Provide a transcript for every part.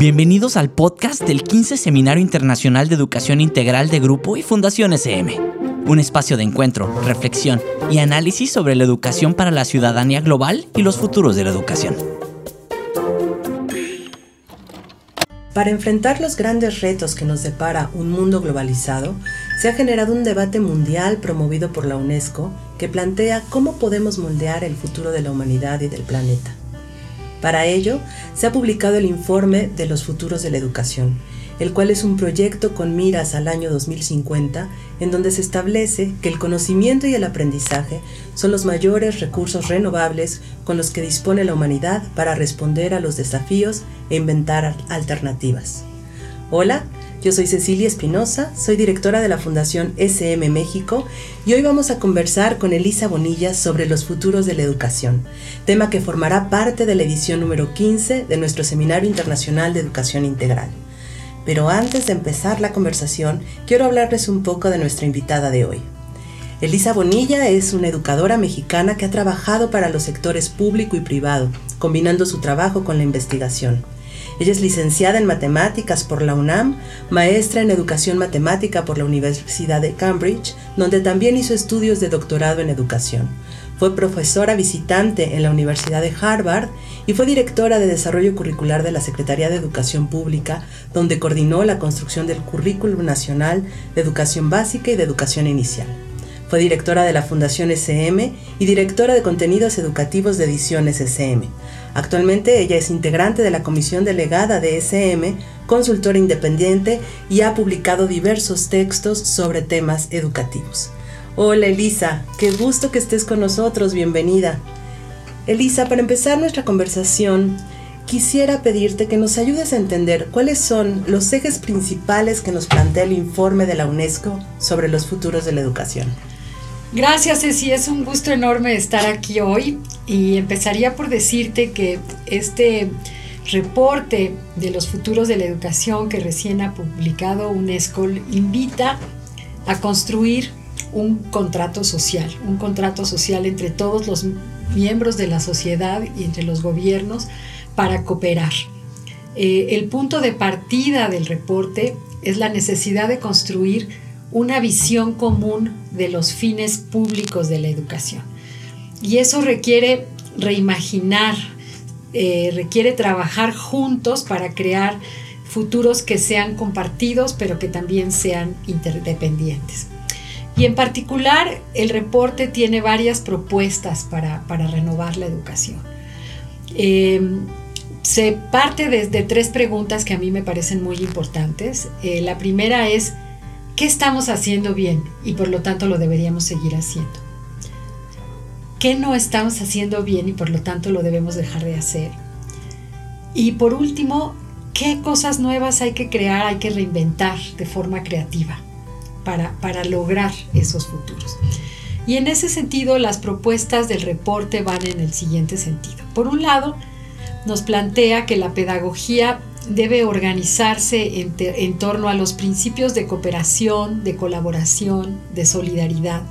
Bienvenidos al podcast del 15 Seminario Internacional de Educación Integral de Grupo y Fundación SM. Un espacio de encuentro, reflexión y análisis sobre la educación para la ciudadanía global y los futuros de la educación. Para enfrentar los grandes retos que nos depara un mundo globalizado, se ha generado un debate mundial promovido por la UNESCO que plantea cómo podemos moldear el futuro de la humanidad y del planeta. Para ello, se ha publicado el informe de los futuros de la educación, el cual es un proyecto con miras al año 2050, en donde se establece que el conocimiento y el aprendizaje son los mayores recursos renovables con los que dispone la humanidad para responder a los desafíos e inventar alternativas. Hola, yo soy Cecilia Espinosa, soy directora de la Fundación SM México y hoy vamos a conversar con Elisa Bonilla sobre los futuros de la educación, tema que formará parte de la edición número 15 de nuestro Seminario Internacional de Educación Integral. Pero antes de empezar la conversación, quiero hablarles un poco de nuestra invitada de hoy. Elisa Bonilla es una educadora mexicana que ha trabajado para los sectores público y privado, combinando su trabajo con la investigación. Ella es licenciada en matemáticas por la UNAM, maestra en educación matemática por la Universidad de Cambridge, donde también hizo estudios de doctorado en educación. Fue profesora visitante en la Universidad de Harvard y fue directora de desarrollo curricular de la Secretaría de Educación Pública, donde coordinó la construcción del Currículum Nacional de Educación Básica y de Educación Inicial. Fue directora de la Fundación SM y directora de contenidos educativos de Ediciones SM. Actualmente ella es integrante de la Comisión Delegada de SM, consultora independiente y ha publicado diversos textos sobre temas educativos. Hola Elisa, qué gusto que estés con nosotros, bienvenida. Elisa, para empezar nuestra conversación, quisiera pedirte que nos ayudes a entender cuáles son los ejes principales que nos plantea el informe de la UNESCO sobre los futuros de la educación. Gracias, Ceci. Es un gusto enorme estar aquí hoy y empezaría por decirte que este reporte de los futuros de la educación que recién ha publicado UNESCO invita a construir un contrato social, un contrato social entre todos los miembros de la sociedad y entre los gobiernos para cooperar. Eh, el punto de partida del reporte es la necesidad de construir una visión común de los fines públicos de la educación. Y eso requiere reimaginar, eh, requiere trabajar juntos para crear futuros que sean compartidos, pero que también sean interdependientes. Y en particular, el reporte tiene varias propuestas para, renovar la educación. Em, se parte desde tres preguntas que a mí me parecen muy importantes. Eh, la primera es, ¿Qué estamos haciendo bien y por lo tanto lo deberíamos seguir haciendo? ¿Qué no estamos haciendo bien y por lo tanto lo debemos dejar de hacer? Y por último, ¿qué cosas nuevas hay que crear, hay que reinventar de forma creativa para, para lograr esos futuros? Y en ese sentido, las propuestas del reporte van en el siguiente sentido. Por un lado, nos plantea que la pedagogía debe organizarse en, torno a los principios de cooperación, de colaboración, de solidaridad.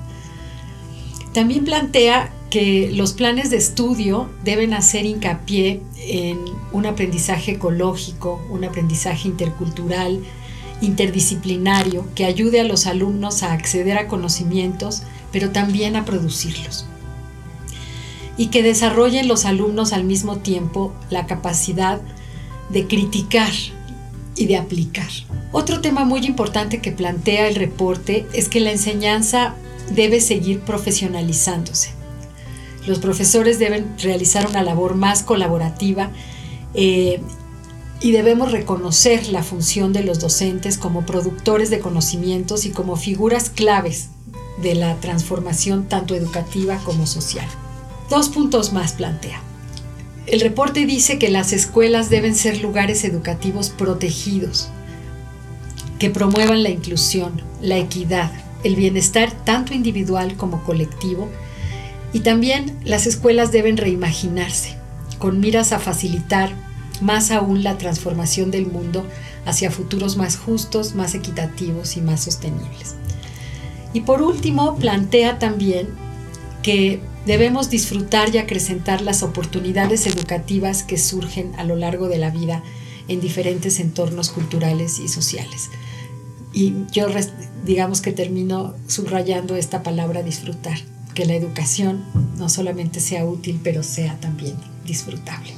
También plantea que los planes de estudio deben hacer hincapié en un aprendizaje ecológico, un aprendizaje intercultural, interdisciplinario, que ayude a los alumnos a acceder a conocimientos, pero también a producirlos. Y que desarrollen los alumnos al mismo tiempo la capacidad criticar y de aplicar. Otro tema muy importante que plantea el reporte es que la enseñanza debe seguir profesionalizándose. Los profesores deben realizar una labor más colaborativa eh, y debemos reconocer la función de los docentes como productores de conocimientos y como figuras claves de la transformación tanto educativa como social. Dos puntos más plantea. El reporte dice que las escuelas deben ser lugares educativos protegidos, que promuevan la inclusión, la equidad, el bienestar tanto individual como colectivo, y también las escuelas deben reimaginarse, con miras a facilitar más aún la transformación del mundo hacia futuros más justos, más equitativos y más sostenibles. Y por último, plantea también que debemos disfrutar y acrecentar las oportunidades educativas que surgen a lo largo de la vida en diferentes entornos culturales y sociales. Y yo digamos que termino subrayando esta palabra disfrutar, que la educación no solamente sea útil, pero sea también disfrutable.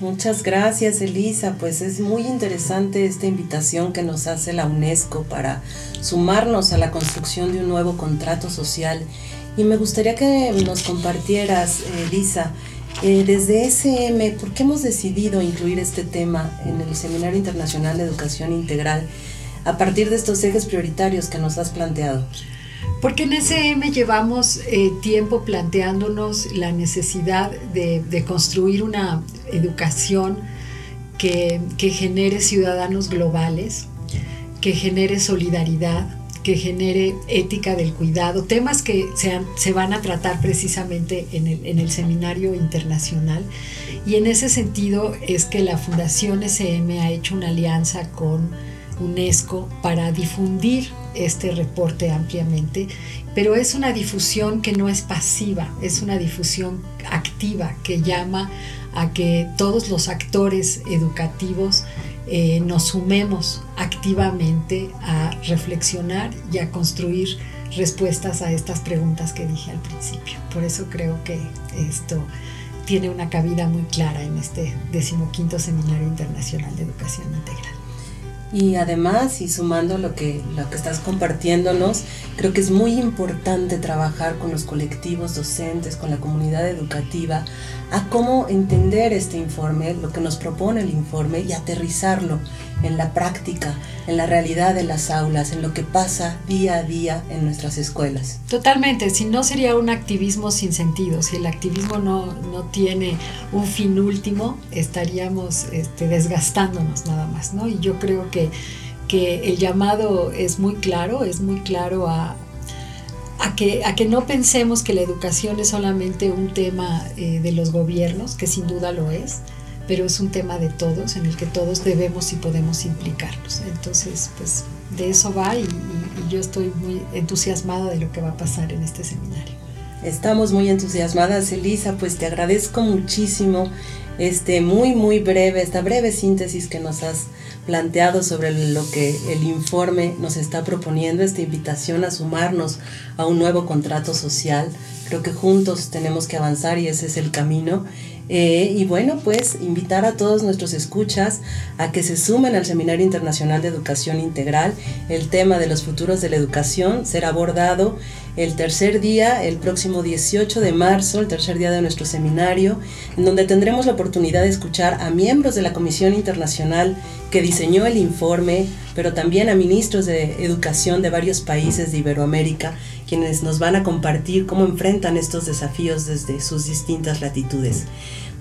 Muchas gracias Elisa, pues es muy interesante esta invitación que nos hace la UNESCO para sumarnos a la construcción de un nuevo contrato social y me gustaría que nos compartieras, Elisa, eh, desde SM, ¿por qué hemos decidido incluir este tema en el Seminario Internacional de Educación Integral a partir de estos ejes prioritarios que nos has planteado? Porque en SM llevamos eh, tiempo planteándonos la necesidad de, construir una educación que, genere ciudadanos globales, que genere solidaridad, que genere ética del cuidado, temas que se, van a tratar precisamente en el, en el, seminario internacional. Y en ese sentido es que la Fundación SM ha hecho una alianza con UNESCO para difundir este reporte ampliamente, pero es una difusión que no es pasiva, es una difusión activa que llama a que todos los actores educativos eh, nos sumemos activamente a reflexionar y a construir respuestas a estas preguntas que dije al principio. Por eso creo que esto tiene una cabida muy clara en este decimoquinto Seminario Internacional de Educación Integral. Y además, y sumando lo que, lo que estás compartiéndonos, creo que es muy importante trabajar con los colectivos docentes, con la comunidad educativa, a cómo entender este informe, lo que nos propone el informe y aterrizarlo en la práctica, en la realidad de las aulas, en lo que pasa día a día en nuestras escuelas. Totalmente, si no sería un activismo sin sentido, si el activismo no, no tiene un fin último, estaríamos este, desgastándonos nada más, ¿no? Y yo creo que, que el llamado es muy claro, es muy claro a, a que, a que no pensemos que la educación es solamente un tema eh, de los gobiernos, que sin duda lo es, pero es un tema de todos en el que todos debemos y podemos implicarnos. Entonces, pues de eso va y, yo estoy muy entusiasmada de lo que va a pasar en este seminario. Estamos muy entusiasmadas, Elisa, pues te agradezco muchísimo este muy muy breve, esta breve síntesis que nos has planteado sobre lo que el informe nos está proponiendo, esta invitación a sumarnos a un nuevo contrato social. Creo que juntos tenemos que avanzar y ese es el camino. Eh, y bueno, pues invitar a todos nuestros escuchas a que se sumen al Seminario Internacional de Educación Integral. El tema de los futuros de la educación será abordado el tercer día, el próximo 18 de marzo, el tercer día de nuestro seminario, en donde tendremos la oportunidad de escuchar a miembros de la Comisión Internacional que diseñó el informe, pero también a ministros de educación de varios países de Iberoamérica, quienes nos van a compartir cómo enfrentan estos desafíos desde sus distintas latitudes.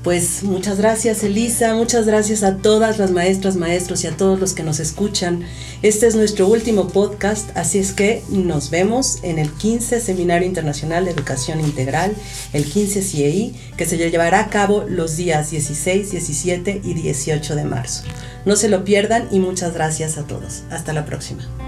Pues muchas gracias Elisa, muchas gracias a todas las maestras, maestros y a todos los que nos escuchan. Este es nuestro último podcast, así es que nos vemos en el 15 Seminario Internacional de Educación Integral, el 15 CIEI, que se llevará a cabo los días 16, 17 y 18 de marzo. No se lo pierdan y muchas gracias a todos. Hasta la próxima.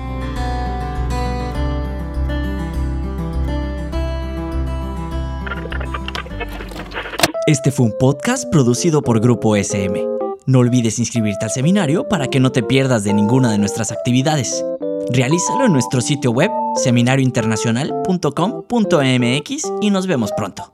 Este fue un podcast producido por Grupo SM. No olvides inscribirte al seminario para que no te pierdas de ninguna de nuestras actividades. Realízalo en nuestro sitio web seminariointernacional.com.mx y nos vemos pronto.